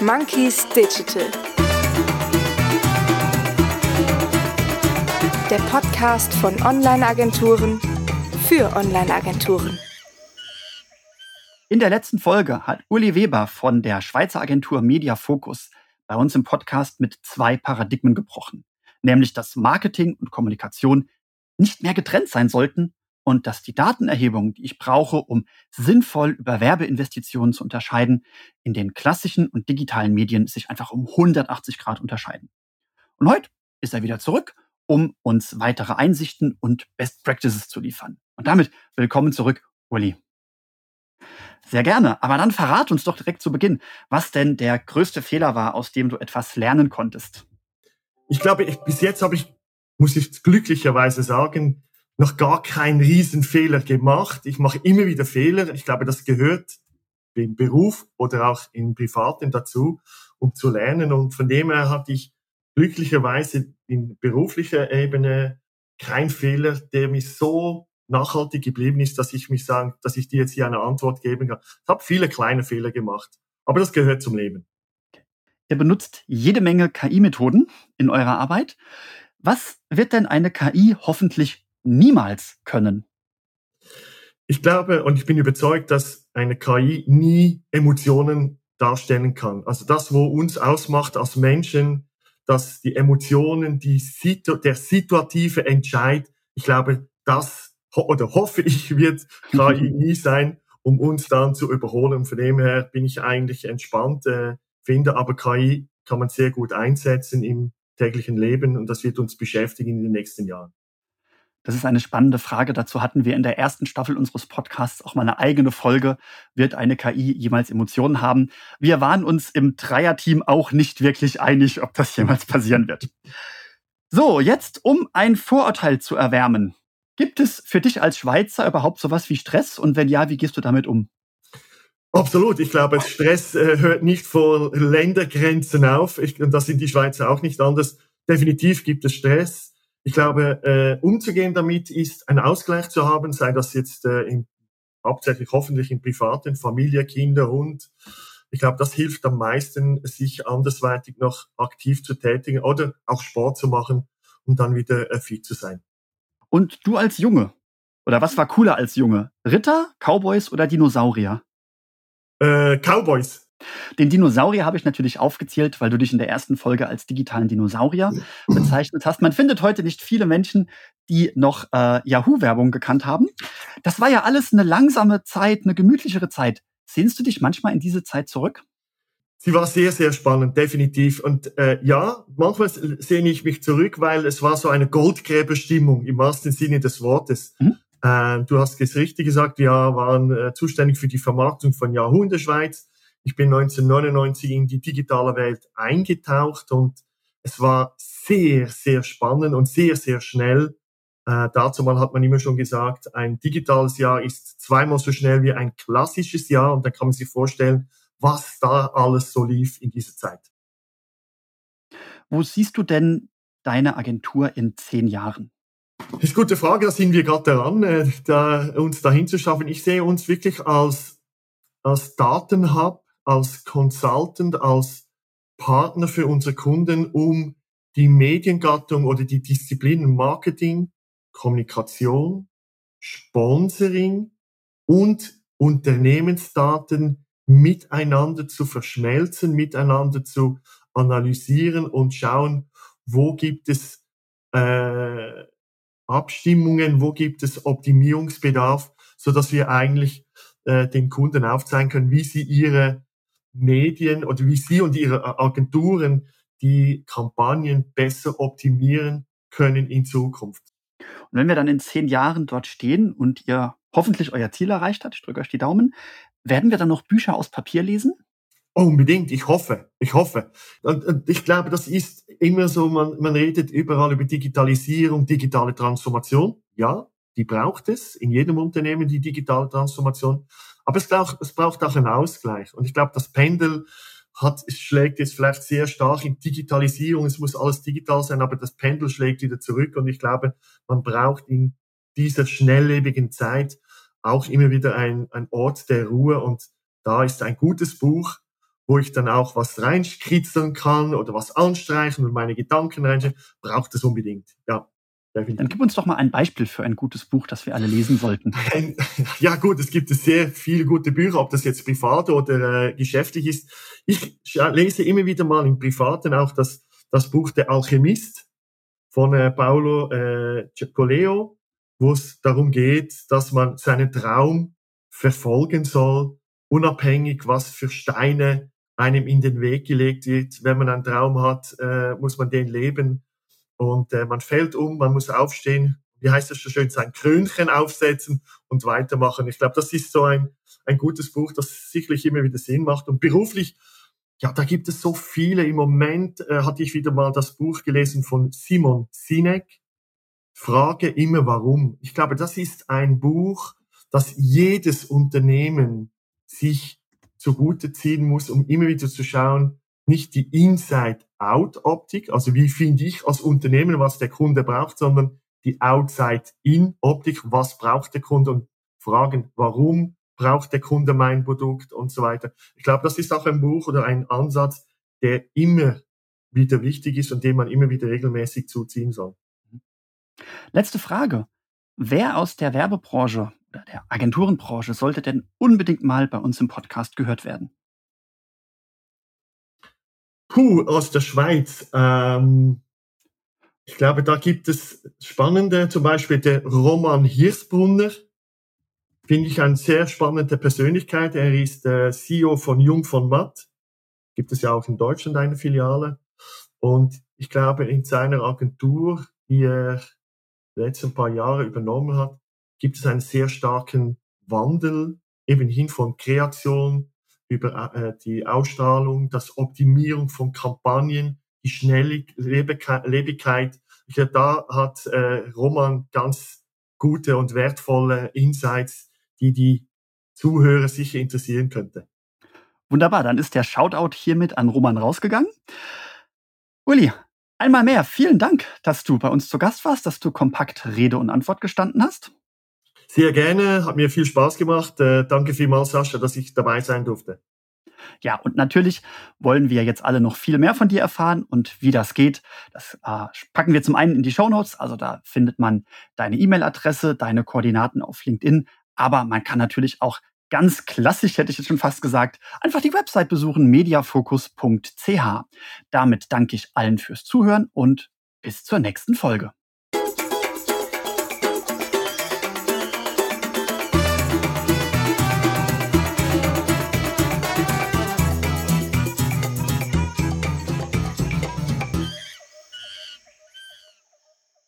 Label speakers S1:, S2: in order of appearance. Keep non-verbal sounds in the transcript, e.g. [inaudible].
S1: Monkeys Digital. Der Podcast von Online-Agenturen für Online-Agenturen.
S2: In der letzten Folge hat Uli Weber von der Schweizer Agentur Media Focus bei uns im Podcast mit zwei Paradigmen gebrochen, nämlich dass Marketing und Kommunikation nicht mehr getrennt sein sollten und dass die Datenerhebung, die ich brauche, um sinnvoll über Werbeinvestitionen zu unterscheiden, in den klassischen und digitalen Medien sich einfach um 180 Grad unterscheiden. Und heute ist er wieder zurück, um uns weitere Einsichten und Best Practices zu liefern. Und damit willkommen zurück, Uli. Sehr gerne. Aber dann verrat uns doch direkt zu Beginn, was denn der größte Fehler war, aus dem du etwas lernen konntest.
S3: Ich glaube, ich, bis jetzt habe ich, muss ich glücklicherweise sagen, noch gar keinen Riesenfehler gemacht. Ich mache immer wieder Fehler. Ich glaube, das gehört im Beruf oder auch im Privaten dazu, um zu lernen. Und von dem her hatte ich glücklicherweise in beruflicher Ebene keinen Fehler, der mich so nachhaltig geblieben ist, dass ich mich sagen, dass ich dir jetzt hier eine Antwort geben kann. Ich habe viele kleine Fehler gemacht, aber das gehört zum Leben.
S2: Ihr benutzt jede Menge KI-Methoden in eurer Arbeit. Was wird denn eine KI hoffentlich niemals können?
S3: Ich glaube und ich bin überzeugt, dass eine KI nie Emotionen darstellen kann. Also das, wo uns ausmacht als Menschen, dass die Emotionen, die Situ der situative Entscheid, ich glaube, das oder hoffe ich, wird KI [laughs] nie sein, um uns dann zu überholen. Von dem her bin ich eigentlich entspannt, äh, finde aber KI kann man sehr gut einsetzen im täglichen Leben und das wird uns beschäftigen in den nächsten Jahren.
S2: Das ist eine spannende Frage. Dazu hatten wir in der ersten Staffel unseres Podcasts auch mal eine eigene Folge. Wird eine KI jemals Emotionen haben? Wir waren uns im Dreierteam auch nicht wirklich einig, ob das jemals passieren wird. So, jetzt um ein Vorurteil zu erwärmen. Gibt es für dich als Schweizer überhaupt sowas wie Stress? Und wenn ja, wie gehst du damit um?
S3: Absolut. Ich glaube, Stress äh, hört nicht vor Ländergrenzen auf. Ich, und das sind die Schweizer auch nicht anders. Definitiv gibt es Stress. Ich glaube, äh, umzugehen damit ist ein Ausgleich zu haben, sei das jetzt äh, im, hauptsächlich hoffentlich im privaten, Familie, Kinder, Hund. Ich glaube, das hilft am meisten, sich andersweitig noch aktiv zu tätigen oder auch Sport zu machen, um dann wieder äh, fit zu sein.
S2: Und du als Junge, oder was war cooler als Junge? Ritter, Cowboys oder Dinosaurier?
S3: Äh, Cowboys.
S2: Den Dinosaurier habe ich natürlich aufgezählt, weil du dich in der ersten Folge als digitalen Dinosaurier bezeichnet hast. Man findet heute nicht viele Menschen, die noch äh, Yahoo-Werbung gekannt haben. Das war ja alles eine langsame Zeit, eine gemütlichere Zeit. Sehnst du dich manchmal in diese Zeit zurück?
S3: Sie war sehr, sehr spannend, definitiv. Und äh, ja, manchmal sehne ich mich zurück, weil es war so eine Goldgräberstimmung im wahrsten Sinne des Wortes. Mhm. Äh, du hast es richtig gesagt, wir waren äh, zuständig für die Vermarktung von Yahoo in der Schweiz. Ich bin 1999 in die digitale Welt eingetaucht und es war sehr, sehr spannend und sehr, sehr schnell. Äh, dazu mal hat man immer schon gesagt, ein digitales Jahr ist zweimal so schnell wie ein klassisches Jahr und da kann man sich vorstellen, was da alles so lief in dieser Zeit.
S2: Wo siehst du denn deine Agentur in zehn Jahren?
S3: Das ist eine gute Frage, da sind wir gerade daran, äh, da, uns dahin zu schaffen. Ich sehe uns wirklich als, als Datenhub, als Consultant, als Partner für unsere Kunden, um die Mediengattung oder die Disziplinen Marketing, Kommunikation, Sponsoring und Unternehmensdaten miteinander zu verschmelzen, miteinander zu analysieren und schauen, wo gibt es äh, Abstimmungen, wo gibt es Optimierungsbedarf, so dass wir eigentlich äh, den Kunden aufzeigen können, wie sie ihre Medien oder wie Sie und Ihre Agenturen die Kampagnen besser optimieren können in Zukunft.
S2: Und wenn wir dann in zehn Jahren dort stehen und ihr hoffentlich euer Ziel erreicht habt, ich drücke euch die Daumen, werden wir dann noch Bücher aus Papier lesen?
S3: Unbedingt, ich hoffe, ich hoffe. Und, und ich glaube, das ist immer so, man, man redet überall über Digitalisierung, digitale Transformation. Ja, die braucht es in jedem Unternehmen, die digitale Transformation. Aber es braucht, es braucht auch einen Ausgleich. Und ich glaube, das Pendel hat, schlägt jetzt vielleicht sehr stark in Digitalisierung. Es muss alles digital sein, aber das Pendel schlägt wieder zurück. Und ich glaube, man braucht in dieser schnelllebigen Zeit auch immer wieder ein, Ort der Ruhe. Und da ist ein gutes Buch wo ich dann auch was reinskritzeln kann oder was anstreichen und meine Gedanken reinstellen, braucht es unbedingt. Ja.
S2: Dann gib uns doch mal ein Beispiel für ein gutes Buch, das wir alle lesen sollten. [laughs]
S3: Ja gut, es gibt sehr viele gute Bücher, ob das jetzt privat oder äh, geschäftlich ist. Ich lese immer wieder mal im Privaten auch das, das Buch Der Alchemist von äh, Paolo äh, Coleo, wo es darum geht, dass man seinen Traum verfolgen soll, unabhängig was für Steine einem in den Weg gelegt wird. Wenn man einen Traum hat, äh, muss man den leben und äh, man fällt um, man muss aufstehen, wie heißt das so schön, sein Krönchen aufsetzen und weitermachen. Ich glaube, das ist so ein, ein gutes Buch, das sicherlich immer wieder Sinn macht. Und beruflich, ja, da gibt es so viele. Im Moment äh, hatte ich wieder mal das Buch gelesen von Simon Sinek. Frage immer warum. Ich glaube, das ist ein Buch, das jedes Unternehmen sich zugute ziehen muss, um immer wieder zu schauen, nicht die Inside-Out-Optik, also wie finde ich als Unternehmen, was der Kunde braucht, sondern die Outside-In-Optik, was braucht der Kunde und fragen, warum braucht der Kunde mein Produkt und so weiter. Ich glaube, das ist auch ein Buch oder ein Ansatz, der immer wieder wichtig ist und den man immer wieder regelmäßig zuziehen soll.
S2: Letzte Frage. Wer aus der Werbebranche oder der Agenturenbranche sollte denn unbedingt mal bei uns im Podcast gehört werden?
S3: Puh, aus der Schweiz. Ähm, ich glaube, da gibt es spannende, zum Beispiel der Roman Hirsbrunner. Finde ich eine sehr spannende Persönlichkeit. Er ist äh, CEO von Jung von Matt. Gibt es ja auch in Deutschland eine Filiale. Und ich glaube, in seiner Agentur, die er die letzten paar Jahre übernommen hat, gibt es einen sehr starken Wandel, eben hin von Kreation über äh, die Ausstrahlung, das Optimierung von Kampagnen, die Schnelllebigkeit. Ich glaube, da hat äh, Roman ganz gute und wertvolle Insights, die die Zuhörer sicher interessieren könnte.
S2: Wunderbar, dann ist der Shoutout hiermit an Roman rausgegangen. Uli, einmal mehr, vielen Dank, dass du bei uns zu Gast warst, dass du kompakt Rede und Antwort gestanden hast.
S3: Sehr gerne, hat mir viel Spaß gemacht. Äh, danke vielmals, Sascha, dass ich dabei sein durfte.
S2: Ja, und natürlich wollen wir jetzt alle noch viel mehr von dir erfahren und wie das geht. Das äh, packen wir zum einen in die Show Notes. Also da findet man deine E-Mail-Adresse, deine Koordinaten auf LinkedIn. Aber man kann natürlich auch ganz klassisch, hätte ich jetzt schon fast gesagt, einfach die Website besuchen, mediafocus.ch. Damit danke ich allen fürs Zuhören und bis zur nächsten Folge.